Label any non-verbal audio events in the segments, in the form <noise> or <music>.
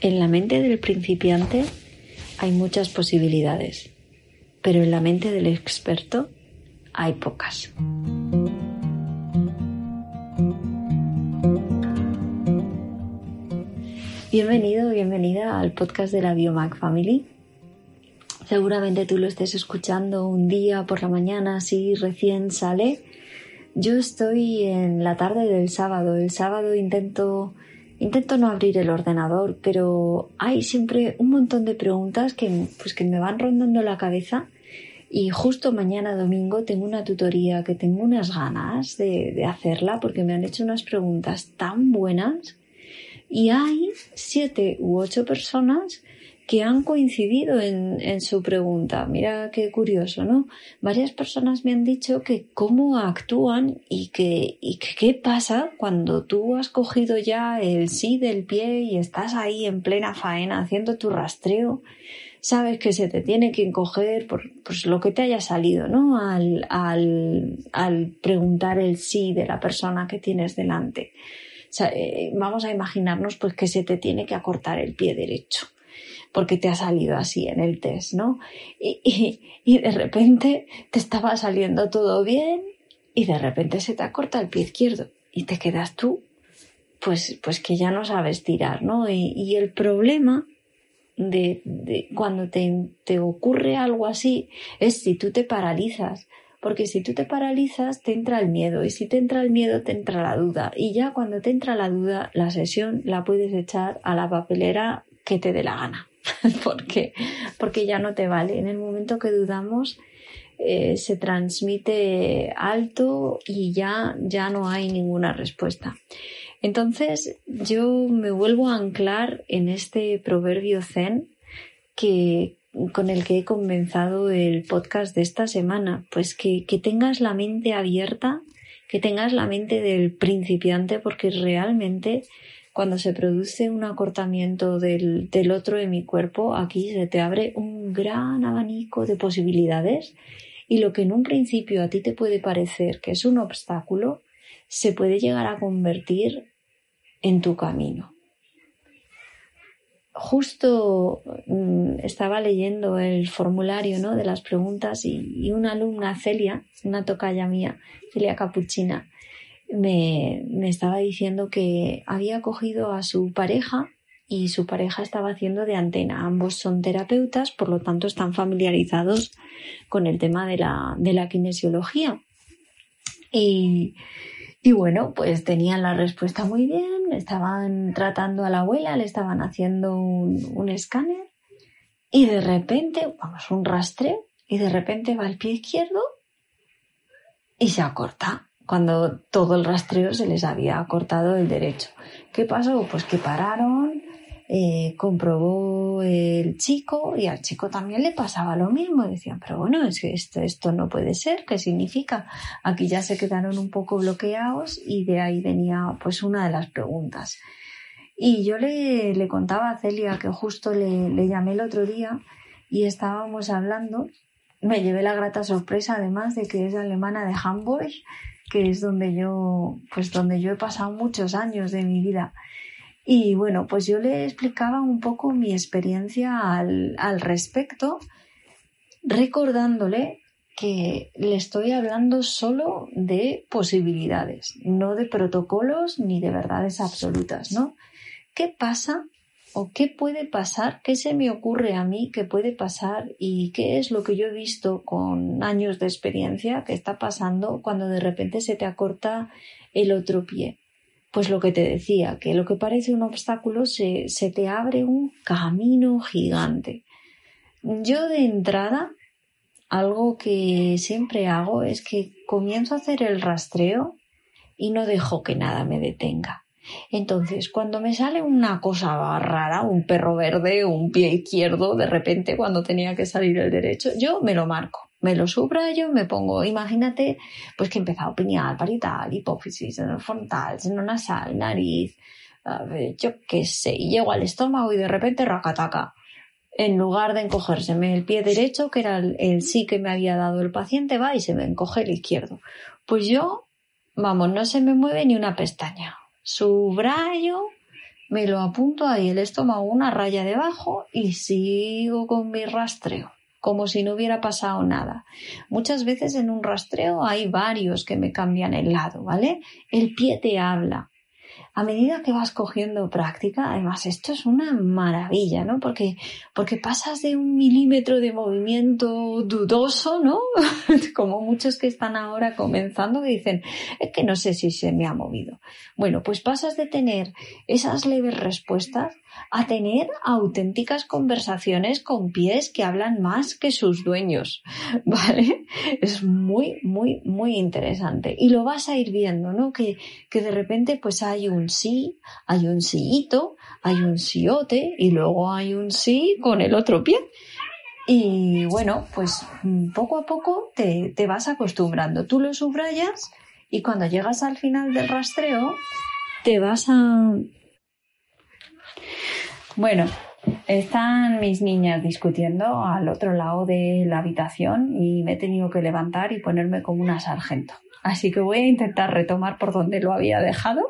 En la mente del principiante hay muchas posibilidades, pero en la mente del experto hay pocas. Bienvenido, bienvenida al podcast de la Biomac Family. Seguramente tú lo estés escuchando un día por la mañana, así recién sale. Yo estoy en la tarde del sábado. El sábado intento Intento no abrir el ordenador, pero hay siempre un montón de preguntas que, pues, que me van rondando la cabeza. Y justo mañana domingo tengo una tutoría que tengo unas ganas de, de hacerla porque me han hecho unas preguntas tan buenas. Y hay siete u ocho personas que han coincidido en, en, su pregunta. Mira qué curioso, ¿no? Varias personas me han dicho que cómo actúan y que, y que qué pasa cuando tú has cogido ya el sí del pie y estás ahí en plena faena haciendo tu rastreo. Sabes que se te tiene que encoger por pues, lo que te haya salido, ¿no? Al, al, al preguntar el sí de la persona que tienes delante. Eh, vamos a imaginarnos pues que se te tiene que acortar el pie derecho porque te ha salido así en el test, ¿no? Y, y, de repente te estaba saliendo todo bien y de repente se te acorta el pie izquierdo y te quedas tú, pues, pues que ya no sabes tirar, ¿no? Y, y el problema de, de cuando te, te ocurre algo así es si tú te paralizas. Porque si tú te paralizas, te entra el miedo. Y si te entra el miedo, te entra la duda. Y ya cuando te entra la duda, la sesión la puedes echar a la papelera que te dé la gana. <laughs> porque, porque ya no te vale. En el momento que dudamos, eh, se transmite alto y ya, ya no hay ninguna respuesta. Entonces yo me vuelvo a anclar en este proverbio zen que, con el que he comenzado el podcast de esta semana, pues que, que tengas la mente abierta, que tengas la mente del principiante, porque realmente cuando se produce un acortamiento del, del otro de mi cuerpo, aquí se te abre un gran abanico de posibilidades y lo que en un principio a ti te puede parecer que es un obstáculo, se puede llegar a convertir en tu camino. Justo mm, estaba leyendo el formulario ¿no? de las preguntas y, y, una alumna, Celia, una tocaya mía, Celia Capuchina, me, estaba diciendo que había cogido a su pareja y su pareja estaba haciendo de antena. Ambos son terapeutas, por lo tanto están familiarizados con el tema de la, de la kinesiología. Y, y bueno, pues tenían la respuesta muy bien, estaban tratando a la abuela, le estaban haciendo un, un escáner y de repente, vamos, un rastreo y de repente va el pie izquierdo y se acorta cuando todo el rastreo se les había cortado el derecho. ¿Qué pasó? Pues que pararon, eh, comprobó el chico y al chico también le pasaba lo mismo. Decían, pero bueno, es que esto, esto no puede ser, ¿qué significa? Aquí ya se quedaron un poco bloqueados y de ahí venía pues una de las preguntas. Y yo le, le contaba a Celia que justo le, le llamé el otro día y estábamos hablando. Me llevé la grata sorpresa además de que es alemana de Hamburg que es donde yo, pues donde yo he pasado muchos años de mi vida. Y bueno, pues yo le explicaba un poco mi experiencia al, al respecto, recordándole que le estoy hablando solo de posibilidades, no de protocolos ni de verdades absolutas, ¿no? ¿Qué pasa o qué puede pasar, qué se me ocurre a mí que puede pasar y qué es lo que yo he visto con años de experiencia que está pasando cuando de repente se te acorta el otro pie. Pues lo que te decía, que lo que parece un obstáculo se, se te abre un camino gigante. Yo de entrada, algo que siempre hago es que comienzo a hacer el rastreo y no dejo que nada me detenga Entonces, cuando me sale una cosa rara, un perro verde, un pie izquierdo, de repente cuando tenía que salir el derecho, yo me lo marco me lo subrayo, me pongo, imagínate, pues que he empezado pineal, parital, hipófisis, frontal, seno nasal, nariz, yo qué sé, y llego al estómago y de repente racataca. En lugar de encogérseme el pie derecho, que era el, sí que me había dado el paciente, va y se me encoge el izquierdo. Pues yo, vamos, no se me mueve ni una pestaña. Subrayo, me lo apunto ahí el estómago una raya debajo y sigo con mi rastreo como si no hubiera pasado nada. Muchas veces en un rastreo hay varios que me cambian el lado, ¿vale? El pie te habla, a medida que vas cogiendo práctica, además esto es una maravilla, ¿no? Porque, porque pasas de un milímetro de movimiento dudoso, ¿no? <laughs> Como muchos que están ahora comenzando que dicen, es que no sé si se me ha movido. Bueno, pues pasas de tener esas leves respuestas a tener auténticas conversaciones con pies que hablan más que sus dueños, <laughs> ¿vale? Es muy, muy, muy interesante. Y lo vas a ir viendo, ¿no? Que, que de repente pues hay un sí, hay un síito, hay un siote y luego hay un sí con el otro pie. Y bueno, pues poco a poco te, te vas acostumbrando. Tú lo subrayas y cuando llegas al final del rastreo te vas a... Bueno, están mis niñas discutiendo al otro lado de la habitación y me he tenido que levantar y ponerme como una sargento. Así que voy a intentar retomar por donde lo había dejado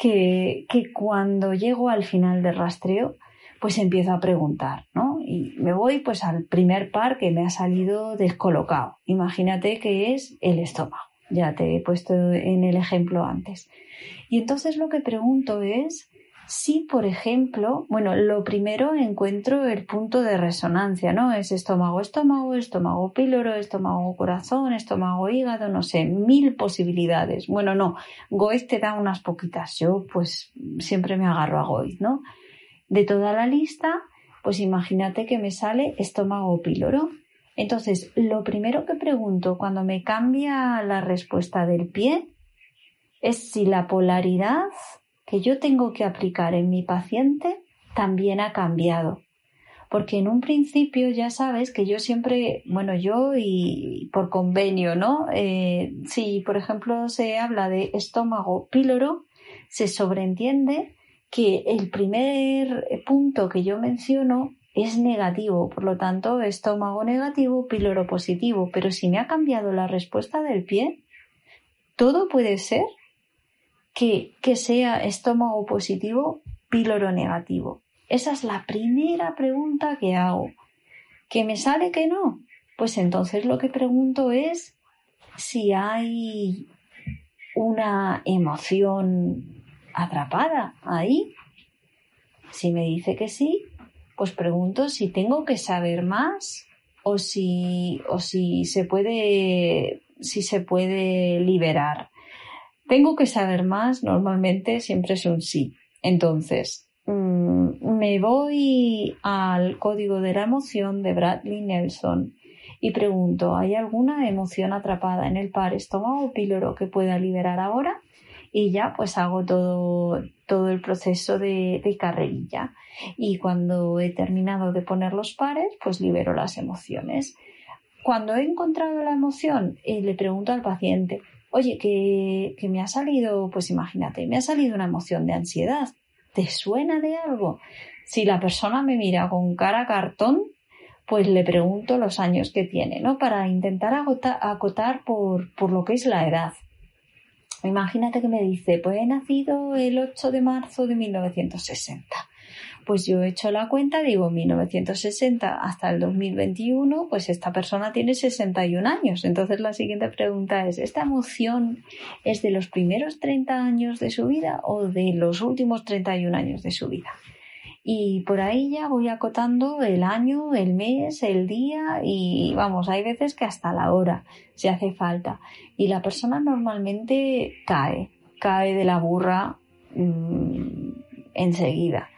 que, cuando llego al final del rastreo, pues empiezo a preguntar, ¿no? Y me voy pues al primer par que me ha salido descolocado. Imagínate que es el estómago. Ya te he puesto en el ejemplo antes. Y entonces lo que pregunto es si, por ejemplo, bueno, lo primero encuentro el punto de resonancia, ¿no? Es estómago, estómago, estómago píloro, estómago corazón, estómago hígado, no sé, mil posibilidades. Bueno, no, Goiz te da unas poquitas. Yo, pues, siempre me agarro a Goiz, ¿no? De toda la lista, pues imagínate que me sale estómago píloro. Entonces, lo primero que pregunto cuando me cambia la respuesta del pie es si la polaridad que yo tengo que aplicar en mi paciente también ha cambiado. Porque en un principio ya sabes que yo siempre, bueno, yo y por convenio, ¿no? Eh, si, por ejemplo, se habla de estómago píloro, se sobreentiende que el primer punto que yo menciono es negativo, por lo tanto, estómago negativo, píloro positivo. Pero si me ha cambiado la respuesta del pie, todo puede ser que, que sea estómago positivo, píloro negativo. Esa es la primera pregunta que hago. ¿Que me sale que no? Pues entonces lo que pregunto es si hay una emoción atrapada ahí. Si me dice que sí, pues pregunto si tengo que saber más o si, o si se puede, si se puede liberar. Tengo que saber más, normalmente siempre es un sí. Entonces, mm, me voy al código de la emoción de Bradley Nelson y pregunto, ¿hay alguna emoción atrapada en el par estómago píloro que pueda liberar ahora? Y ya pues hago todo, todo el proceso de, de carrerilla. Y cuando he terminado de poner los pares, pues libero las emociones. Cuando he encontrado la emoción, eh, le pregunto al paciente, oye, que, que me ha salido, pues imagínate, me ha salido una emoción de ansiedad. ¿Te suena de algo? Si la persona me mira con cara cartón, pues le pregunto los años que tiene, ¿no? Para intentar acotar por, por lo que es la edad. Imagínate que me dice, pues he nacido el 8 de marzo de 1960 pues yo he hecho la cuenta, digo 1960 hasta el 2021, pues esta persona tiene 61 años. Entonces la siguiente pregunta es, ¿esta emoción es de los primeros 30 años de su vida o de los últimos 31 años de su vida? Y por ahí ya voy acotando el año, el mes, el día y vamos, hay veces que hasta la hora se hace falta. Y la persona normalmente cae, cae de la burra mmm, enseguida.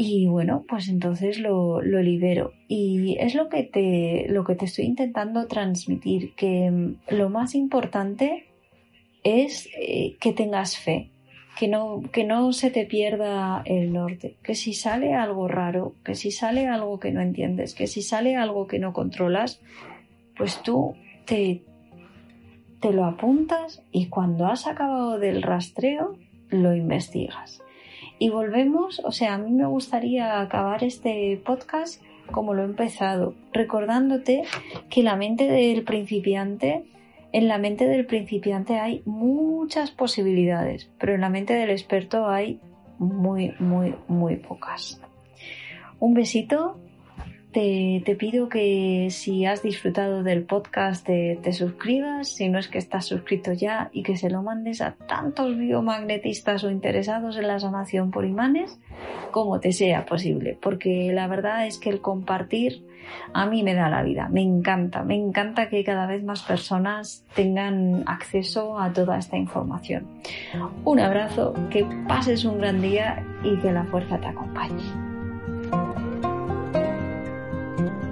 Y bueno, pues entonces lo, libero. Y es lo que, te, lo que te estoy intentando transmitir, que mm, lo más importante es eh, que tengas fe, que no, que no se te pierda el norte, que si sale algo raro, que si sale algo que no entiendes, que si sale algo que no controlas, pues tú te, te lo apuntas y cuando has acabado del rastreo, lo investigas. Y volvemos, o sea, a mí me gustaría acabar este podcast como lo he empezado, recordándote que la mente del principiante, en la mente del principiante hay muchas posibilidades, pero en la mente del experto hay muy, muy, muy pocas. Un besito te, pido que si has disfrutado del podcast te, suscribas, si no es que estás suscrito ya, y que se lo mandes a tantos biomagnetistas o interesados en la sanación por imanes como te sea posible, porque la verdad es que el compartir a mí me da la vida, me encanta, me encanta que cada vez más personas tengan acceso a toda esta información. Un abrazo, que pases un gran día y que la fuerza te acompañe. thank you